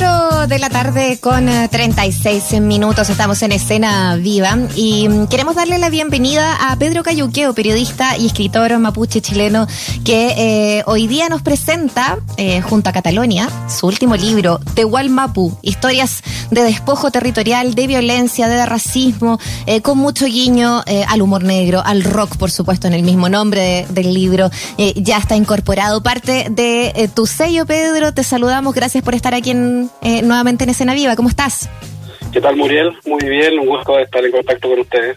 nosotros. 4 de la tarde con 36 eh, minutos. Estamos en escena viva y mm, queremos darle la bienvenida a Pedro Cayuqueo, periodista y escritor mapuche chileno que eh, hoy día nos presenta eh, junto a Catalonia su último libro, Tehual Mapu, historias de despojo territorial, de violencia, de racismo, con mucho guiño al humor negro, al rock por supuesto en el mismo nombre del libro, ya está incorporado. Parte de tu sello Pedro, te saludamos, gracias por estar aquí eh, nuevamente en Escena Viva. ¿Cómo estás? ¿Qué tal, Muriel? Muy bien, un gusto estar en contacto con ustedes.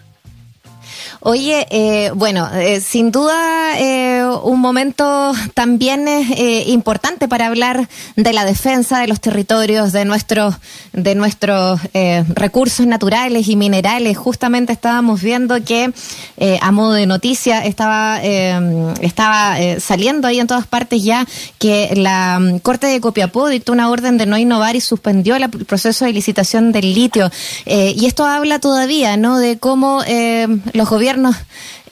Oye, eh, bueno, eh, sin duda eh, un momento también eh, importante para hablar de la defensa de los territorios, de nuestros de nuestros eh, recursos naturales y minerales. Justamente estábamos viendo que a modo de noticia estaba estaba saliendo ahí en todas partes ya que la mm, Corte de Copiapó dictó una orden de no innovar y suspendió el proceso de licitación del litio. y esto habla todavía, ¿no? De cómo los gobiernos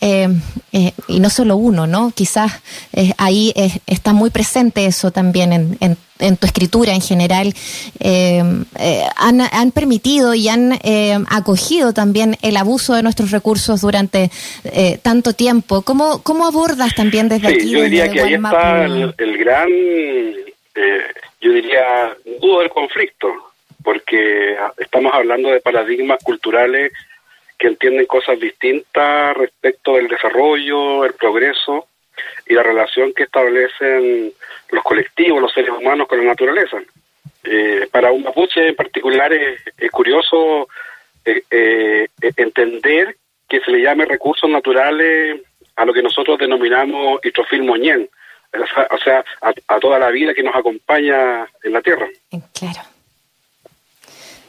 eh, eh, y no solo uno, ¿no? Quizás eh, ahí está muy presente eso también en, en, tu escritura en general. Han, han, permitido y han acogido también el abuso de nuestros recursos durante tanto tiempo. ¿Cómo, ¿Cómo abordas también desde aquí? Yo diría que ahí está el, el gran, yo diría, dudo del conflicto, porque estamos hablando de paradigmas culturales que entienden cosas distintas respecto del desarrollo, el progreso y la relación que establecen los colectivos, los seres humanos con la naturaleza. Eh, para un mapuche en particular es, curioso eh, eh, entender que se le llame recursos naturales a lo que nosotros denominamos hitrofil moñén, o sea, a, a toda la vida que nos acompaña en la Tierra. Claro.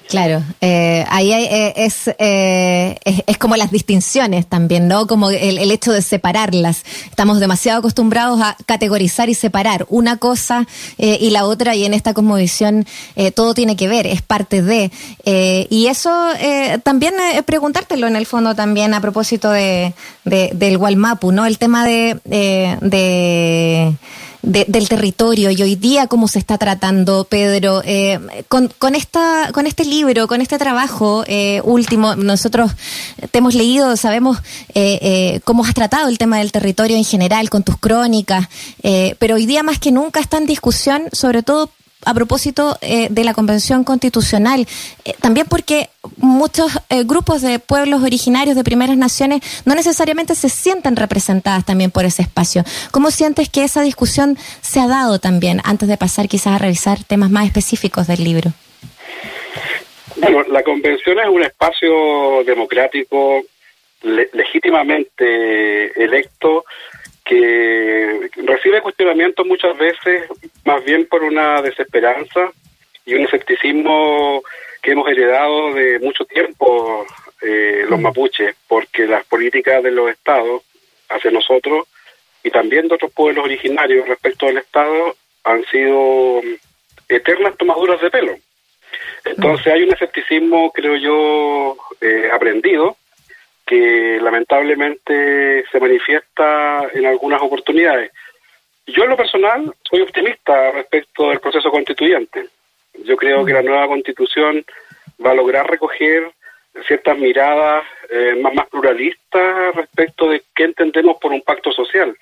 Claro, eh, ahí eh, eh, es, es, como las distinciones también, ¿no? Como el, el, hecho de separarlas. Estamos demasiado acostumbrados a categorizar y separar una cosa y la otra, y en esta cosmovisión todo tiene que ver, es parte de. y eso también preguntártelo en el fondo también a propósito de, de del Walmapu, ¿no? El tema de, de del territorio y hoy día cómo se está tratando, Pedro. Eh, con, con, esta, con este libro, con este trabajo eh, último, nosotros te hemos leído, sabemos eh, cómo has tratado el tema del territorio en general, con tus crónicas, pero hoy día más que nunca está en discusión, sobre todo a propósito eh, de la Convención Constitucional, eh, también porque muchos eh, grupos de pueblos originarios de primeras naciones no necesariamente se sienten representadas también por ese espacio. ¿Cómo sientes que esa discusión se ha dado también antes de pasar quizás a revisar temas más específicos del libro? Bueno, la Convención es un espacio democrático legítimamente electo que recibe cuestionamientos muchas veces más bien por una desesperanza y un escepticismo que hemos heredado de mucho tiempo eh, los mm. mapuches, porque las políticas de los estados hacia nosotros y también de otros pueblos originarios respecto al estado han sido eternas tomaduras de pelo. Entonces hay un escepticismo, creo yo, eh, aprendido, que lamentablemente se manifiesta en algunas oportunidades. Yo en lo personal soy optimista respecto del proceso constituyente. Yo creo que la nueva constitución va a lograr recoger ciertas miradas eh, más, más pluralistas respecto de qué entendemos por un pacto social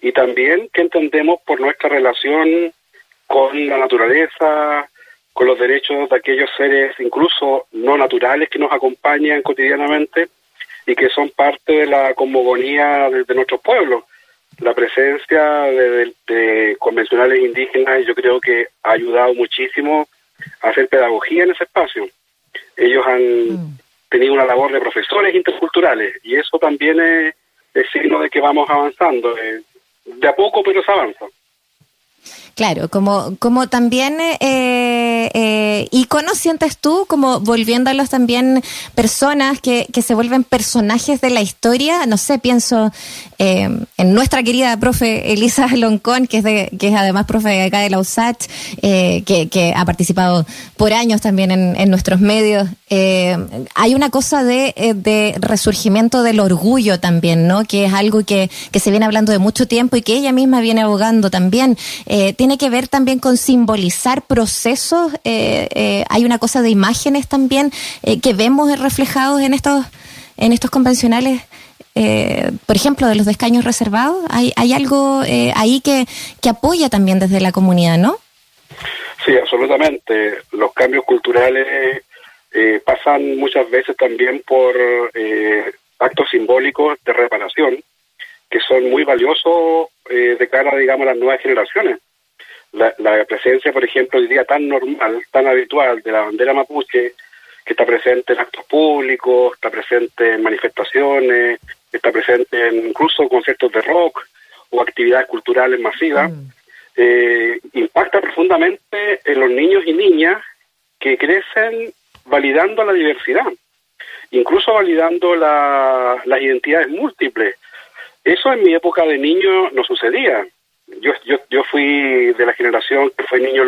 y también qué entendemos por nuestra relación con la naturaleza, con los derechos de aquellos seres incluso no naturales que nos acompañan cotidianamente y que son parte de la cosmogonía de, nuestros pueblos. La presencia de, convencionales indígenas yo creo que ha ayudado muchísimo a hacer pedagogía en ese espacio. Ellos han mm. tenido una labor de profesores interculturales y eso también es, signo de que vamos avanzando. Eh, de a poco, pero se avanza. Claro, como, como también eh, eh, iconos sientes tú, como volviéndolos también personas que, que se vuelven personajes de la historia. No sé, pienso eh, en nuestra querida profe Elisa Loncón, que es, de, que es además profe acá de la USACH, eh, que, que, ha participado por años también en, en nuestros medios. Eh, hay una cosa de, eh, de, resurgimiento del orgullo también, ¿no? Que es algo que, que se viene hablando de mucho tiempo y que ella misma viene abogando también. Eh, tiene que ver también con simbolizar procesos hay una cosa de imágenes también que vemos reflejados en estos, en estos convencionales. por ejemplo, de los escaños reservados, hay, hay algo ahí que, apoya también desde la comunidad, ¿no? Sí, absolutamente. Los cambios culturales eh, pasan muchas veces también por eh, actos simbólicos de reparación que son muy valiosos eh, de cara, digamos, a las nuevas generaciones. La, presencia, por ejemplo, hoy día tan normal, tan habitual de la bandera mapuche, que está presente en actos públicos, está presente en manifestaciones, está presente en incluso conciertos de rock o actividades culturales masivas, mm. impacta profundamente en los niños y niñas que crecen validando la diversidad, incluso validando las identidades múltiples. Eso en mi época de niño no sucedía. Yo, yo, yo fui de la generación que fue niño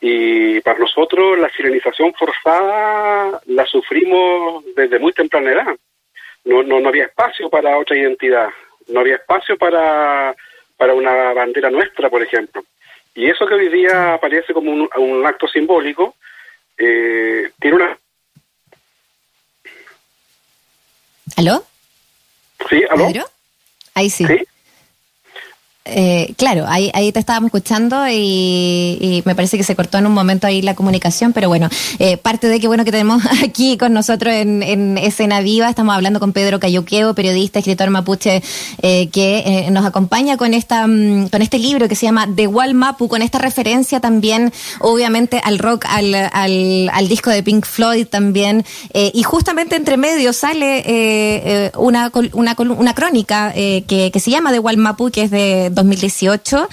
y para nosotros la sirenización forzada la sufrimos desde muy temprana edad. No, no, no había espacio para otra identidad, no había espacio para, para una bandera nuestra, por ejemplo. Y eso que hoy día aparece como un, un acto simbólico, eh, tiene una... ¿Aló? Sí, ¿aló? Ahí sí. ¿Sí? Eh, claro, ahí, ahí te estábamos escuchando y, me parece que se cortó en un momento ahí la comunicación, pero bueno, eh, parte de que bueno que tenemos aquí con nosotros en, en Escena Viva, estamos hablando con Pedro Cayuqueo, periodista, escritor mapuche, eh, que nos acompaña con esta mm, con este libro que se llama The Wall Mapu, con esta referencia también, obviamente, al rock, al, al, disco de Pink Floyd también, y justamente entre medio sale una, una, una crónica que, que se llama The Wall Mapu, que es de 2018,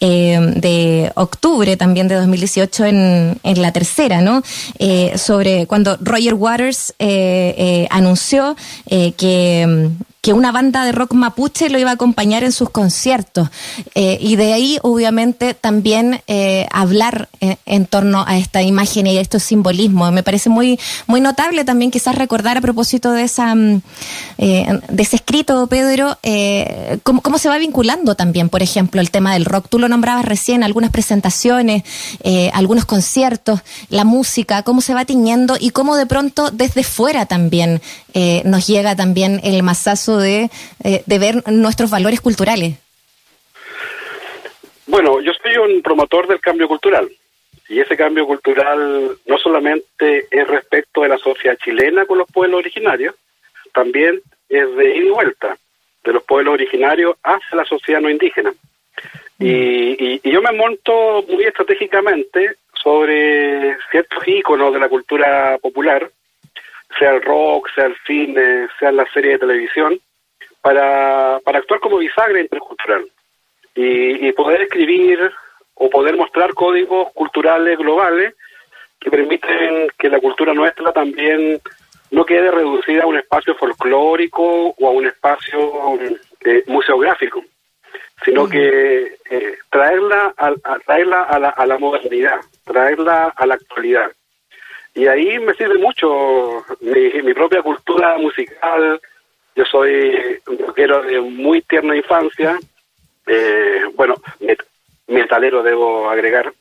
eh, de octubre también de 2018 en, en la tercera, ¿no? Eh, sobre cuando Roger Waters eh, anunció que que una banda de rock mapuche lo iba a acompañar en sus conciertos. Eh, y de ahí, obviamente, también eh, hablar eh, en torno a esta imagen y a estos simbolismos. Me parece muy, muy notable también quizás recordar a propósito de, esa, mm, de ese escrito, Pedro, cómo, cómo, se va vinculando también, por ejemplo, el tema del rock. Tú lo nombrabas recién, algunas presentaciones, algunos conciertos, la música, cómo se va tiñendo y cómo de pronto desde fuera también nos llega también el masazo eh, de, ver nuestros valores culturales? Bueno, yo soy un promotor del cambio cultural. Y ese cambio cultural no solamente es respecto de la sociedad chilena con los pueblos originarios, también es de ida y vuelta, de los pueblos originarios hacia la sociedad no indígena. Y, y, yo me monto muy estratégicamente sobre ciertos íconos de la cultura popular sea el rock, sea el cine, sea la serie de televisión, para, para actuar como bisagra intercultural y, poder escribir o poder mostrar códigos culturales globales que permiten que la cultura nuestra también no quede reducida a un espacio folclórico o a un espacio eh, museográfico, sino que eh, traerla, a, traerla a la, a la modernidad, traerla a la actualidad. Y ahí me sirve mucho mi, propia cultura musical. Yo soy un rockero de muy tierna infancia. Eh, bueno, metalero debo agregar.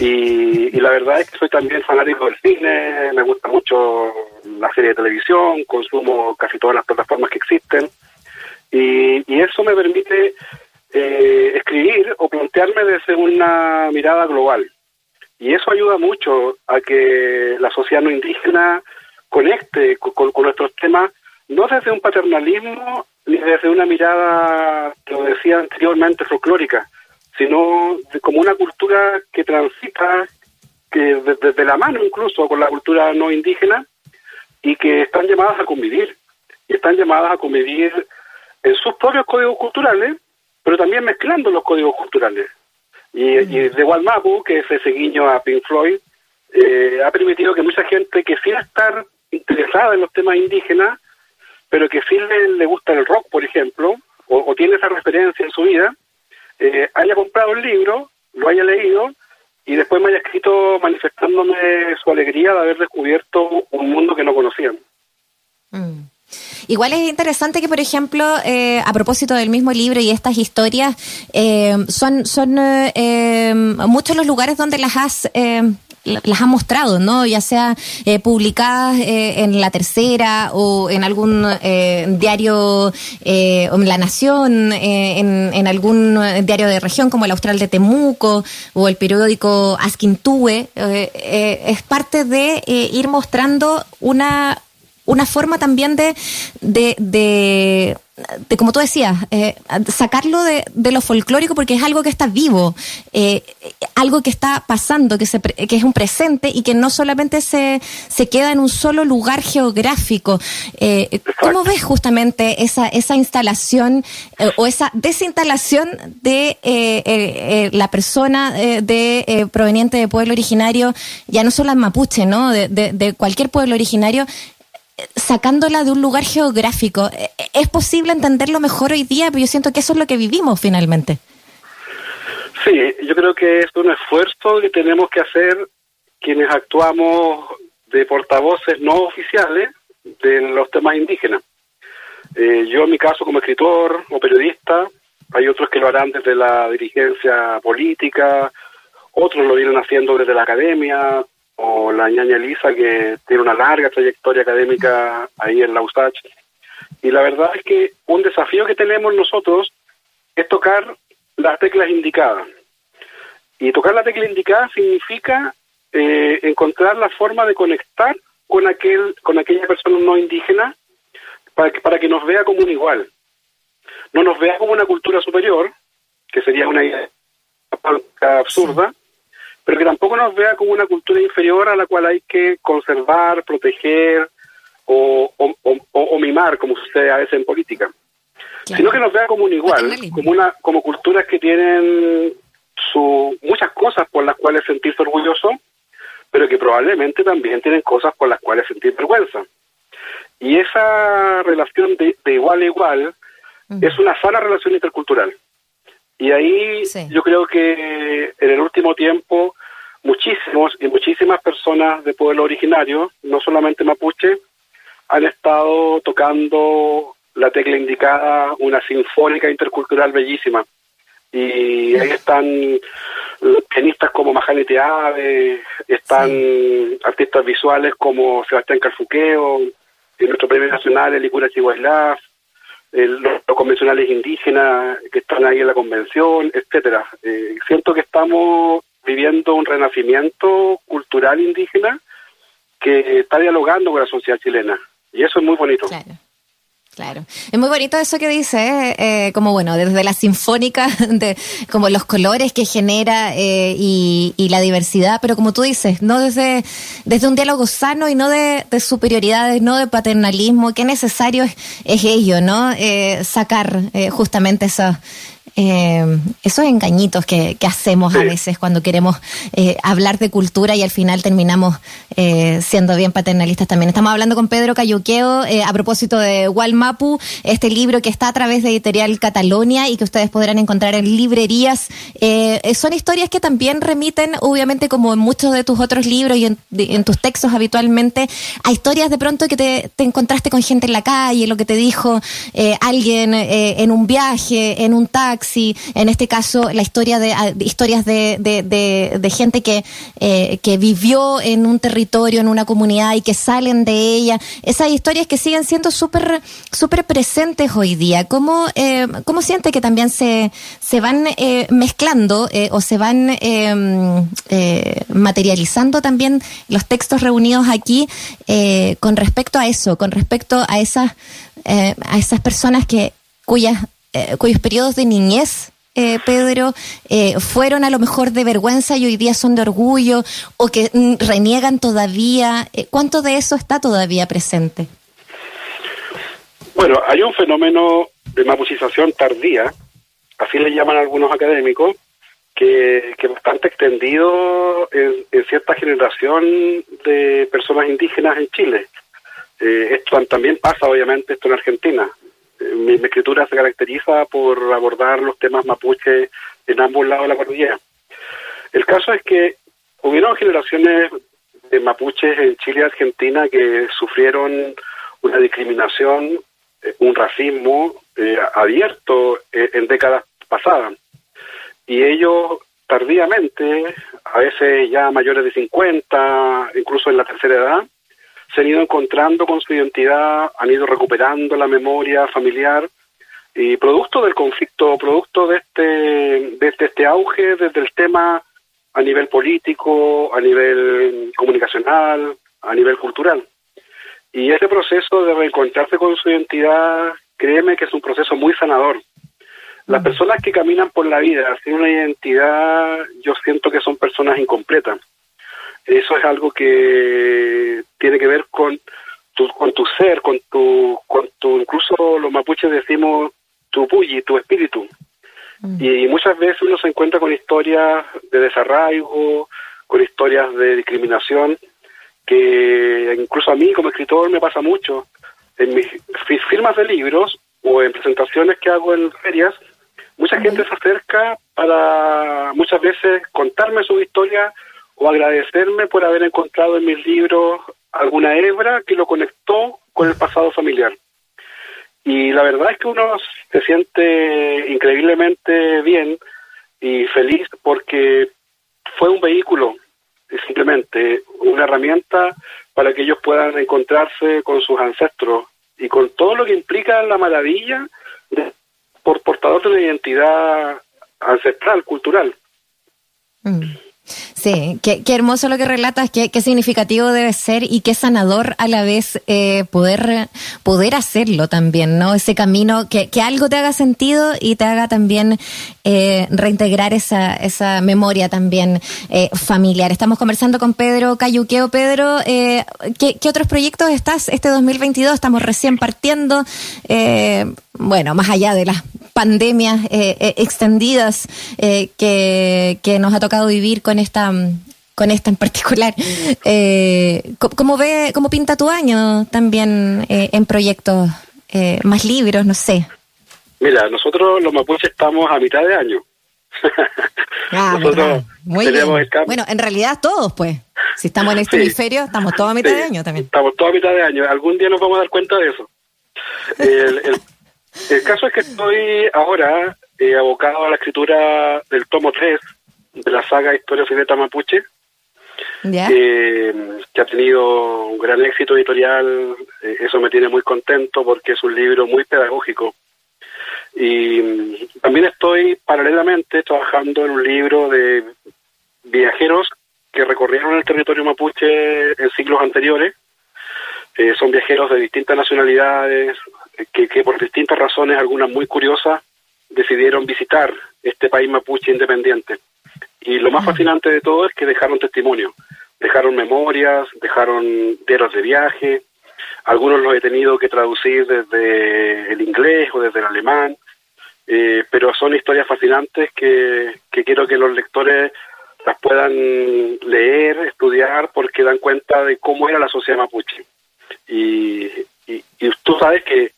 Y, la verdad es que soy también fanático del cine, me gusta mucho la serie de televisión, consumo casi todas las plataformas que existen. Y, eso me permite eh, escribir o plantearme desde una mirada global. Y eso ayuda mucho a que la sociedad no indígena conecte con, nuestros temas, no desde un paternalismo ni desde una mirada, lo decía anteriormente, folclórica, sino como una cultura que transita que desde la mano incluso con la cultura no indígena y que están llamadas a convivir y están llamadas a convivir en sus propios códigos culturales, pero también mezclando los códigos culturales. Y, y de Walmapu, que es ese guiño a Pink Floyd, eh, ha permitido que mucha gente que sin estar interesada en los temas indígenas, pero que sí le, gusta el rock, por ejemplo, o, tiene esa referencia en su vida, eh, haya comprado el libro, lo haya leído y después me haya escrito manifestándome su alegría de haber descubierto un mundo que no conocían. Mm. Igual es interesante que, por ejemplo, eh, a propósito del mismo libro y estas historias, eh, son, son eh, muchos los lugares donde las has las ha mostrado, ¿no? Ya sea eh, publicadas eh, en La Tercera o en algún eh, diario, eh, en La Nación, en, en, algún diario de región como el Austral de Temuco o el periódico Asquintúe. es parte de ir mostrando una una forma también de, de, de, como tú decías, eh, sacarlo de, de, lo folclórico porque es algo que está vivo, eh, algo que está pasando, que, se, que es un presente y que no solamente se, se queda en un solo lugar geográfico. Eh, ¿Cómo ves justamente esa, esa instalación o esa desinstalación de eh, la persona de proveniente de pueblo originario, ya no solo en mapuche, ¿no? de, de cualquier pueblo originario, sacándola de un lugar geográfico. Eh, ¿Es posible entenderlo mejor hoy día? Pero yo siento que eso es lo que vivimos finalmente. Sí, yo creo que es un esfuerzo que tenemos que hacer quienes actuamos de portavoces no oficiales de los temas indígenas. Eh, yo en mi caso como escritor o periodista, hay otros que lo harán desde la dirigencia política, otros lo vienen haciendo desde la academia, o la ñaña Elisa, que tiene una larga trayectoria académica ahí en la USACH. Y la verdad es que un desafío que tenemos nosotros es tocar las teclas indicadas. Y tocar la tecla indicada significa eh, encontrar la forma de conectar con aquel con aquella persona no indígena para que, para que nos vea como un igual. No nos vea como una cultura superior, que sería una idea absurda, pero que tampoco nos vea como una cultura inferior a la cual hay que conservar, proteger o, o, mimar, como sucede a veces en política. Sino que nos vea como un igual, como una como culturas que tienen su, muchas cosas por las cuales sentirse orgulloso, pero que probablemente también tienen cosas por las cuales sentir vergüenza. Y esa relación de, igual a igual es una sana relación intercultural. Y ahí yo creo que en el último tiempo muchísimos y muchísimas personas de pueblo originario, no solamente mapuche, han estado tocando la tecla indicada, una sinfónica intercultural bellísima. Y ahí están pianistas como Majani Teave, están artistas visuales como Sebastián Carfuqueo, y nuestro premio nacional, el Icura Chihuahua, los, convencionales indígenas que están ahí en la convención, etcétera. Eh, siento que estamos viviendo un renacimiento cultural indígena que está dialogando con la sociedad chilena. Y eso es muy bonito. Claro. Claro, es muy bonito eso que dice, ¿eh? Eh, como bueno, desde la sinfónica, de, como los colores que genera eh, y, la diversidad, pero como tú dices, no desde, desde un diálogo sano y no de, superioridades, no de paternalismo, qué necesario es, ello, ¿no? sacar justamente eso, eh, esos engañitos que, hacemos a veces cuando queremos eh, hablar de cultura y al final terminamos eh, siendo bien paternalistas también. Estamos hablando con Pedro Cayuqueo a propósito de Walmapu, este libro que está a través de Editorial Catalonia y que ustedes podrán encontrar en librerías. son historias que también remiten, obviamente, como en muchos de tus otros libros y en, tus textos habitualmente, a historias de pronto que te, te, encontraste con gente en la calle, lo que te dijo alguien en un viaje, en un taxi en este caso la historia de, ah, historias de, de, gente que, eh, que vivió en un territorio, en una comunidad y que salen de ella, esas historias que siguen siendo súper súper presentes hoy día. ¿Cómo, eh, cómo siente que también se, se van eh, mezclando o se van em, materializando también los textos reunidos aquí con respecto a eso, con respecto a esas, a esas personas que cuyas eh, cuyos periodos de niñez eh, Pedro, eh, fueron a lo mejor de vergüenza y hoy día son de orgullo o que mm, reniegan todavía. ¿Cuánto de eso está todavía presente? Bueno, hay un fenómeno de mapuchización tardía, así le llaman algunos académicos, que, que bastante extendido en, en, cierta generación de personas indígenas en Chile. esto también pasa, obviamente, esto en Argentina mi, escritura se caracteriza por abordar los temas mapuche en ambos lados de la cordillera. El caso es que hubieron generaciones de mapuches en Chile y Argentina que sufrieron una discriminación, eh, un racismo eh, abierto eh, en décadas pasadas. Y ellos tardíamente, a veces ya mayores de 50, incluso en la tercera edad, se han ido encontrando con su identidad, han ido recuperando la memoria familiar y producto del conflicto, producto de este, de, este auge desde el tema a nivel político, a nivel comunicacional, a nivel cultural. Y ese proceso de reencontrarse con su identidad, créeme que es un proceso muy sanador. Las mm. personas que caminan por la vida sin una identidad, yo siento que son personas incompletas. Eso es algo que tiene que ver con tu, con tu ser, con tu, con tu, incluso los mapuches decimos tu pulli, tu espíritu. Mm. Y muchas veces uno se encuentra con historias de desarraigo, con historias de discriminación, que incluso a mí como escritor me pasa mucho. En mis firmas de libros o en presentaciones que hago en ferias, mucha gente se acerca para muchas veces contarme su historia o agradecerme por haber encontrado en mis libros alguna hebra que lo conectó con el pasado familiar. Y la verdad es que uno se siente increíblemente bien y feliz porque fue un vehículo, simplemente una herramienta para que ellos puedan encontrarse con sus ancestros y con todo lo que implica la maravilla de, por portador de la identidad ancestral, cultural. Mm. Sí, qué, hermoso lo que relatas, qué, qué, significativo debe ser y qué sanador a la vez eh, poder, poder hacerlo también, ¿no? Ese camino, que, que algo te haga sentido y te haga también eh, reintegrar esa, esa memoria también eh, familiar. Estamos conversando con Pedro Cayuqueo. Pedro, ¿qué, ¿qué, otros proyectos estás este 2022? Estamos recién partiendo, bueno, más allá de las pandemias extendidas que, que nos ha tocado vivir con esta con esta en particular. Eh, ¿cómo, ve, ¿Cómo pinta tu año también eh, en proyectos, eh, más libros, no sé? Mira, nosotros los mapuches estamos a mitad de año. ah, Muy bien. Bueno, en realidad todos, pues. Si estamos en este hemisferio, estamos todos a mitad de año también. Estamos todos a mitad de año. Algún día nos vamos a dar cuenta de eso. el, el, caso es que estoy ahora eh, abocado a la escritura del tomo 3 de la saga Historia Secreta Mapuche, que ha tenido un gran éxito editorial. Eh, eso me tiene muy contento porque es un libro muy pedagógico. Y mm, también estoy paralelamente trabajando en un libro de viajeros que recorrieron el territorio mapuche en siglos anteriores. Eh, son viajeros de distintas nacionalidades que, que por distintas razones, algunas muy curiosas, decidieron visitar este país mapuche independiente. Y lo más fascinante de todo es que dejaron testimonio, dejaron memorias, dejaron diarios de viaje, algunos los he tenido que traducir desde el inglés o desde el alemán, eh, pero son historias fascinantes que, que quiero que los lectores las puedan leer, estudiar, porque dan cuenta de cómo era la sociedad mapuche. Y, y, tú sabes que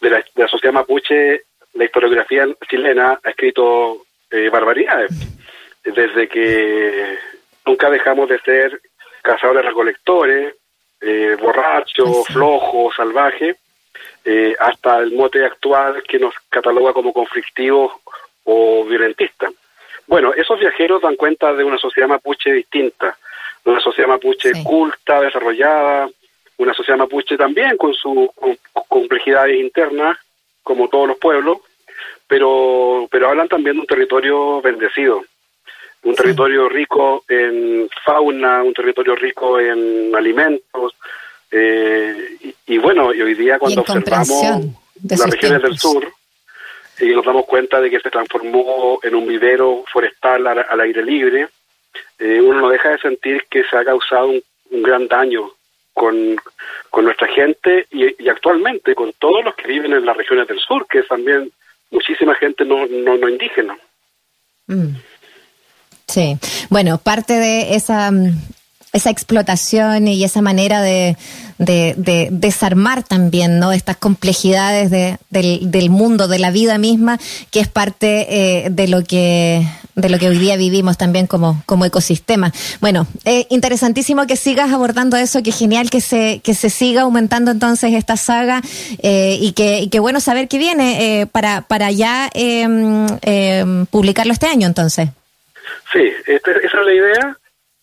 de la, de la, sociedad mapuche, la historiografía chilena ha escrito eh, barbaridades. Desde que nunca dejamos de ser cazadores recolectores, eh, borrachos, flojos, salvajes, eh, hasta el mote actual que nos cataloga como conflictivos o violentistas. Bueno, esos viajeros dan cuenta de una sociedad mapuche distinta, una sociedad mapuche culta, desarrollada, una sociedad mapuche también con sus complejidades internas, como todos los pueblos, pero, pero hablan también de un territorio bendecido, un territorio rico en fauna, un territorio rico en alimentos. Eh, y, bueno, y hoy día cuando observamos las regiones del sur, y nos damos cuenta de que se transformó en un vivero forestal al, aire libre, eh, uno no deja de sentir que se ha causado un, gran daño con, con nuestra gente y, actualmente con todos los que viven en las regiones del sur, que es también muchísima gente no, no, no indígena. Mm. Sí, bueno, parte de esa, mm, esa explotación y esa manera de, de, desarmar también ¿no? estas complejidades de, del, mundo, de la vida misma, que es parte eh, de lo que de lo que hoy día vivimos también como, como ecosistema. Bueno, eh, interesantísimo que sigas abordando eso, que genial que se, que se siga aumentando entonces esta saga eh, y, que, y que bueno saber que viene para, para ya em, em, publicarlo este año entonces. Sí, este, esa es la idea.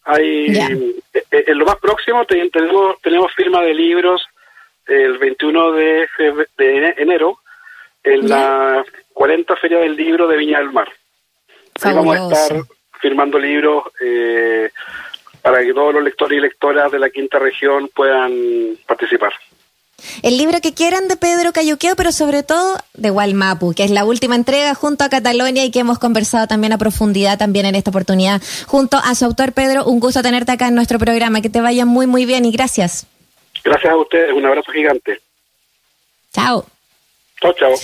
Hay, eh, eh, en lo más próximo tenemos, tenemos firma de libros el 21 de, de enero en la 40 Feria del Libro de Viña del Mar. Ahí vamos a estar firmando libros eh, para que todos los lectores y lectoras de la quinta región puedan participar. El libro que quieran de Pedro Cayuqueo, pero sobre todo de Walmapu, que es la última entrega junto a Catalonia y que hemos conversado también a profundidad también en esta oportunidad. Junto a su autor Pedro, un gusto tenerte acá en nuestro programa. Que te vaya muy, muy bien y gracias. Gracias a ustedes, un abrazo gigante. Chao. Chao, chao.